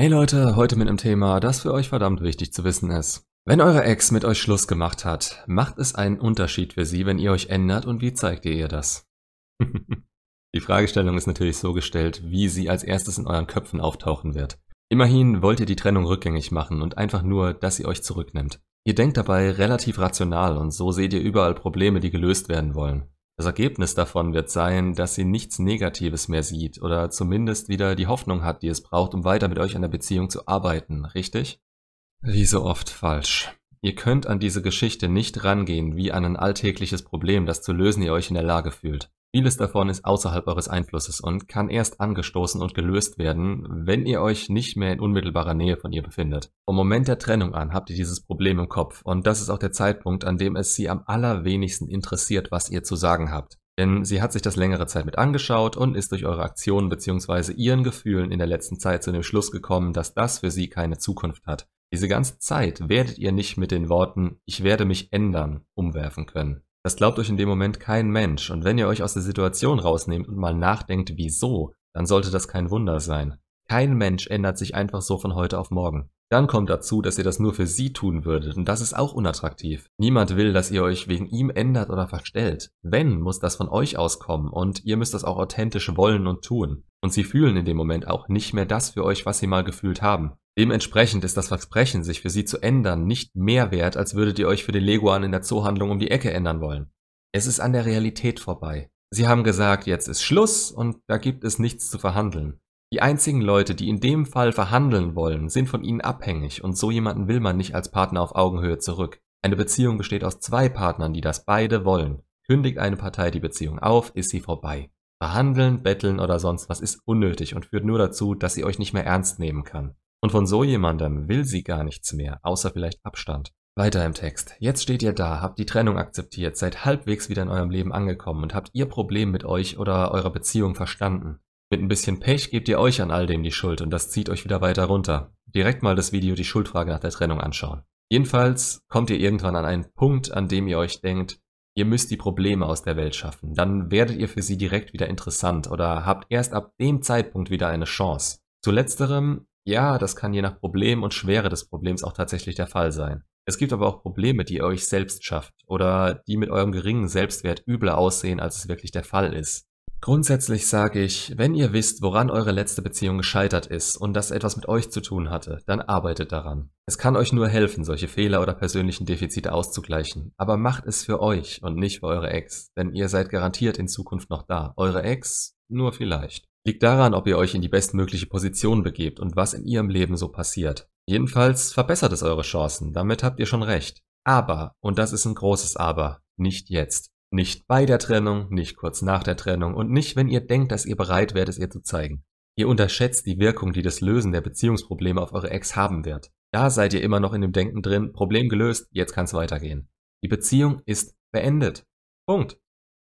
Hey Leute, heute mit einem Thema, das für euch verdammt wichtig zu wissen ist. Wenn eure Ex mit euch Schluss gemacht hat, macht es einen Unterschied für sie, wenn ihr euch ändert und wie zeigt ihr ihr das? Die Fragestellung ist natürlich so gestellt, wie sie als erstes in euren Köpfen auftauchen wird. Immerhin wollt ihr die Trennung rückgängig machen und einfach nur, dass sie euch zurücknimmt. Ihr denkt dabei relativ rational und so seht ihr überall Probleme, die gelöst werden wollen. Das Ergebnis davon wird sein, dass sie nichts Negatives mehr sieht oder zumindest wieder die Hoffnung hat, die es braucht, um weiter mit euch an der Beziehung zu arbeiten, richtig? Wie so oft falsch. Ihr könnt an diese Geschichte nicht rangehen wie an ein alltägliches Problem, das zu lösen ihr euch in der Lage fühlt. Vieles davon ist außerhalb eures Einflusses und kann erst angestoßen und gelöst werden, wenn ihr euch nicht mehr in unmittelbarer Nähe von ihr befindet. Vom Moment der Trennung an habt ihr dieses Problem im Kopf und das ist auch der Zeitpunkt, an dem es sie am allerwenigsten interessiert, was ihr zu sagen habt. Denn sie hat sich das längere Zeit mit angeschaut und ist durch eure Aktionen bzw. ihren Gefühlen in der letzten Zeit zu dem Schluss gekommen, dass das für sie keine Zukunft hat. Diese ganze Zeit werdet ihr nicht mit den Worten ich werde mich ändern umwerfen können. Das glaubt euch in dem Moment kein Mensch. Und wenn ihr euch aus der Situation rausnehmt und mal nachdenkt, wieso, dann sollte das kein Wunder sein. Kein Mensch ändert sich einfach so von heute auf morgen. Dann kommt dazu, dass ihr das nur für sie tun würdet und das ist auch unattraktiv. Niemand will, dass ihr euch wegen ihm ändert oder verstellt. Wenn, muss das von euch auskommen und ihr müsst das auch authentisch wollen und tun. Und sie fühlen in dem Moment auch nicht mehr das für euch, was sie mal gefühlt haben. Dementsprechend ist das Versprechen, sich für sie zu ändern, nicht mehr wert, als würdet ihr euch für den Leguan in der Zoohandlung um die Ecke ändern wollen. Es ist an der Realität vorbei. Sie haben gesagt, jetzt ist Schluss und da gibt es nichts zu verhandeln. Die einzigen Leute, die in dem Fall verhandeln wollen, sind von ihnen abhängig und so jemanden will man nicht als Partner auf Augenhöhe zurück. Eine Beziehung besteht aus zwei Partnern, die das beide wollen. Kündigt eine Partei die Beziehung auf, ist sie vorbei. Verhandeln, betteln oder sonst was ist unnötig und führt nur dazu, dass sie euch nicht mehr ernst nehmen kann. Und von so jemandem will sie gar nichts mehr, außer vielleicht Abstand. Weiter im Text. Jetzt steht ihr da, habt die Trennung akzeptiert, seid halbwegs wieder in eurem Leben angekommen und habt ihr Problem mit euch oder eurer Beziehung verstanden. Mit ein bisschen Pech gebt ihr euch an all dem die Schuld und das zieht euch wieder weiter runter. Direkt mal das Video die Schuldfrage nach der Trennung anschauen. Jedenfalls kommt ihr irgendwann an einen Punkt, an dem ihr euch denkt, ihr müsst die Probleme aus der Welt schaffen. Dann werdet ihr für sie direkt wieder interessant oder habt erst ab dem Zeitpunkt wieder eine Chance. Zu letzterem ja, das kann je nach Problem und Schwere des Problems auch tatsächlich der Fall sein. Es gibt aber auch Probleme, die ihr euch selbst schafft oder die mit eurem geringen Selbstwert übler aussehen, als es wirklich der Fall ist. Grundsätzlich sage ich, wenn ihr wisst, woran eure letzte Beziehung gescheitert ist und das etwas mit euch zu tun hatte, dann arbeitet daran. Es kann euch nur helfen, solche Fehler oder persönlichen Defizite auszugleichen, aber macht es für euch und nicht für eure Ex, denn ihr seid garantiert in Zukunft noch da. Eure Ex nur vielleicht. Liegt daran, ob ihr euch in die bestmögliche Position begebt und was in ihrem Leben so passiert. Jedenfalls verbessert es eure Chancen, damit habt ihr schon recht. Aber, und das ist ein großes Aber, nicht jetzt. Nicht bei der Trennung, nicht kurz nach der Trennung und nicht, wenn ihr denkt, dass ihr bereit werdet, es ihr zu zeigen. Ihr unterschätzt die Wirkung, die das Lösen der Beziehungsprobleme auf eure Ex haben wird. Da seid ihr immer noch in dem Denken drin, Problem gelöst, jetzt kann's weitergehen. Die Beziehung ist beendet. Punkt.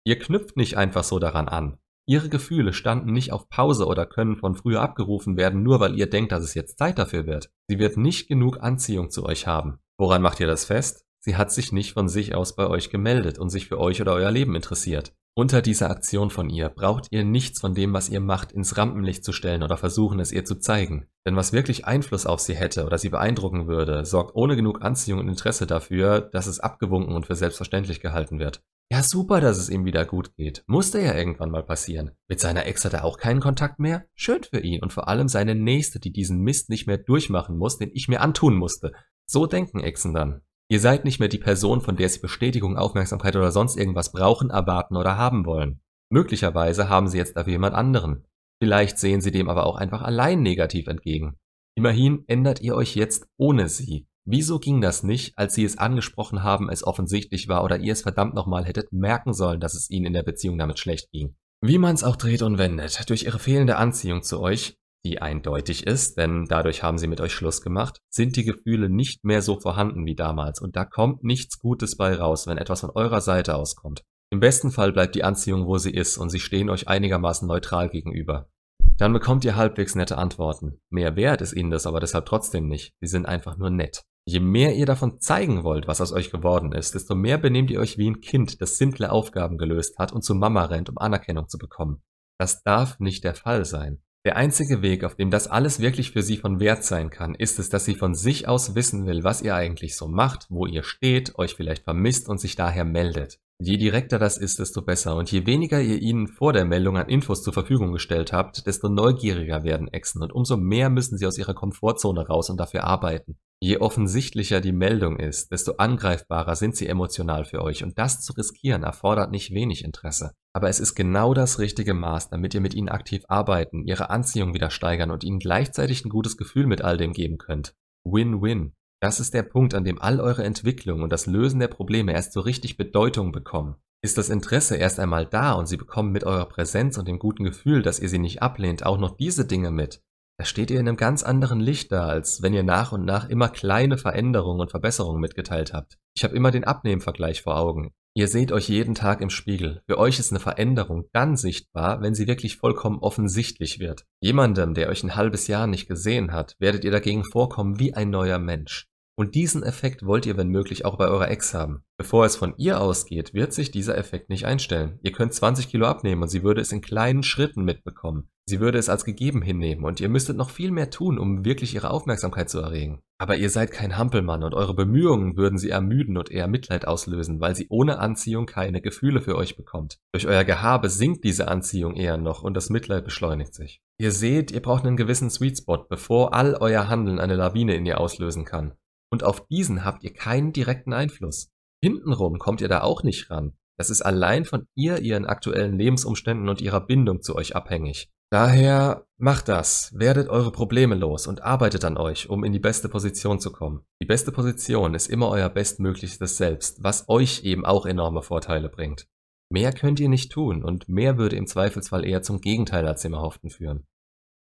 Ihr knüpft nicht einfach so daran an. Ihre Gefühle standen nicht auf Pause oder können von früher abgerufen werden, nur weil ihr denkt, dass es jetzt Zeit dafür wird. Sie wird nicht genug Anziehung zu euch haben. Woran macht ihr das fest? Sie hat sich nicht von sich aus bei euch gemeldet und sich für euch oder euer Leben interessiert. Unter dieser Aktion von ihr braucht ihr nichts von dem, was ihr macht, ins Rampenlicht zu stellen oder versuchen, es ihr zu zeigen. Denn was wirklich Einfluss auf sie hätte oder sie beeindrucken würde, sorgt ohne genug Anziehung und Interesse dafür, dass es abgewunken und für selbstverständlich gehalten wird. Ja, super, dass es ihm wieder gut geht. Musste ja irgendwann mal passieren. Mit seiner Ex hat er auch keinen Kontakt mehr? Schön für ihn und vor allem seine Nächste, die diesen Mist nicht mehr durchmachen muss, den ich mir antun musste. So denken Exen dann. Ihr seid nicht mehr die Person, von der sie Bestätigung, Aufmerksamkeit oder sonst irgendwas brauchen, erwarten oder haben wollen. Möglicherweise haben sie jetzt dafür jemand anderen. Vielleicht sehen sie dem aber auch einfach allein negativ entgegen. Immerhin ändert ihr euch jetzt ohne sie. Wieso ging das nicht, als sie es angesprochen haben, es offensichtlich war oder ihr es verdammt nochmal hättet merken sollen, dass es ihnen in der Beziehung damit schlecht ging? Wie man es auch dreht und wendet, durch ihre fehlende Anziehung zu euch, die eindeutig ist, denn dadurch haben sie mit euch Schluss gemacht, sind die Gefühle nicht mehr so vorhanden wie damals und da kommt nichts Gutes bei raus, wenn etwas von eurer Seite auskommt. Im besten Fall bleibt die Anziehung, wo sie ist und sie stehen euch einigermaßen neutral gegenüber. Dann bekommt ihr halbwegs nette Antworten. Mehr wert ist ihnen das aber deshalb trotzdem nicht. Sie sind einfach nur nett. Je mehr ihr davon zeigen wollt, was aus euch geworden ist, desto mehr benehmt ihr euch wie ein Kind, das simple Aufgaben gelöst hat und zu Mama rennt, um Anerkennung zu bekommen. Das darf nicht der Fall sein. Der einzige Weg, auf dem das alles wirklich für sie von Wert sein kann, ist es, dass sie von sich aus wissen will, was ihr eigentlich so macht, wo ihr steht, euch vielleicht vermisst und sich daher meldet. Je direkter das ist, desto besser. Und je weniger ihr ihnen vor der Meldung an Infos zur Verfügung gestellt habt, desto neugieriger werden Echsen und umso mehr müssen sie aus ihrer Komfortzone raus und dafür arbeiten. Je offensichtlicher die Meldung ist, desto angreifbarer sind sie emotional für euch und das zu riskieren erfordert nicht wenig Interesse. Aber es ist genau das richtige Maß, damit ihr mit ihnen aktiv arbeiten, ihre Anziehung wieder steigern und ihnen gleichzeitig ein gutes Gefühl mit all dem geben könnt. Win-win. Das ist der Punkt, an dem all eure Entwicklung und das Lösen der Probleme erst so richtig Bedeutung bekommen. Ist das Interesse erst einmal da und sie bekommen mit eurer Präsenz und dem guten Gefühl, dass ihr sie nicht ablehnt, auch noch diese Dinge mit, da steht ihr in einem ganz anderen Licht da, als wenn ihr nach und nach immer kleine Veränderungen und Verbesserungen mitgeteilt habt. Ich habe immer den Abnehmvergleich vor Augen. Ihr seht euch jeden Tag im Spiegel. Für euch ist eine Veränderung dann sichtbar, wenn sie wirklich vollkommen offensichtlich wird. Jemandem, der euch ein halbes Jahr nicht gesehen hat, werdet ihr dagegen vorkommen wie ein neuer Mensch. Und diesen Effekt wollt ihr wenn möglich auch bei eurer Ex haben. Bevor es von ihr ausgeht, wird sich dieser Effekt nicht einstellen. Ihr könnt 20 Kilo abnehmen und sie würde es in kleinen Schritten mitbekommen. Sie würde es als gegeben hinnehmen und ihr müsstet noch viel mehr tun, um wirklich ihre Aufmerksamkeit zu erregen. Aber ihr seid kein Hampelmann und eure Bemühungen würden sie ermüden und eher Mitleid auslösen, weil sie ohne Anziehung keine Gefühle für euch bekommt. Durch euer Gehabe sinkt diese Anziehung eher noch und das Mitleid beschleunigt sich. Ihr seht, ihr braucht einen gewissen Sweet Spot, bevor all euer Handeln eine Lawine in ihr auslösen kann. Und auf diesen habt ihr keinen direkten Einfluss. Hintenrum kommt ihr da auch nicht ran. Das ist allein von ihr, ihren aktuellen Lebensumständen und ihrer Bindung zu euch abhängig. Daher macht das, werdet eure Probleme los und arbeitet an euch, um in die beste Position zu kommen. Die beste Position ist immer euer bestmöglichstes Selbst, was euch eben auch enorme Vorteile bringt. Mehr könnt ihr nicht tun und mehr würde im Zweifelsfall eher zum Gegenteil als dem Erhofften führen.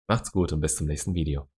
Macht's gut und bis zum nächsten Video.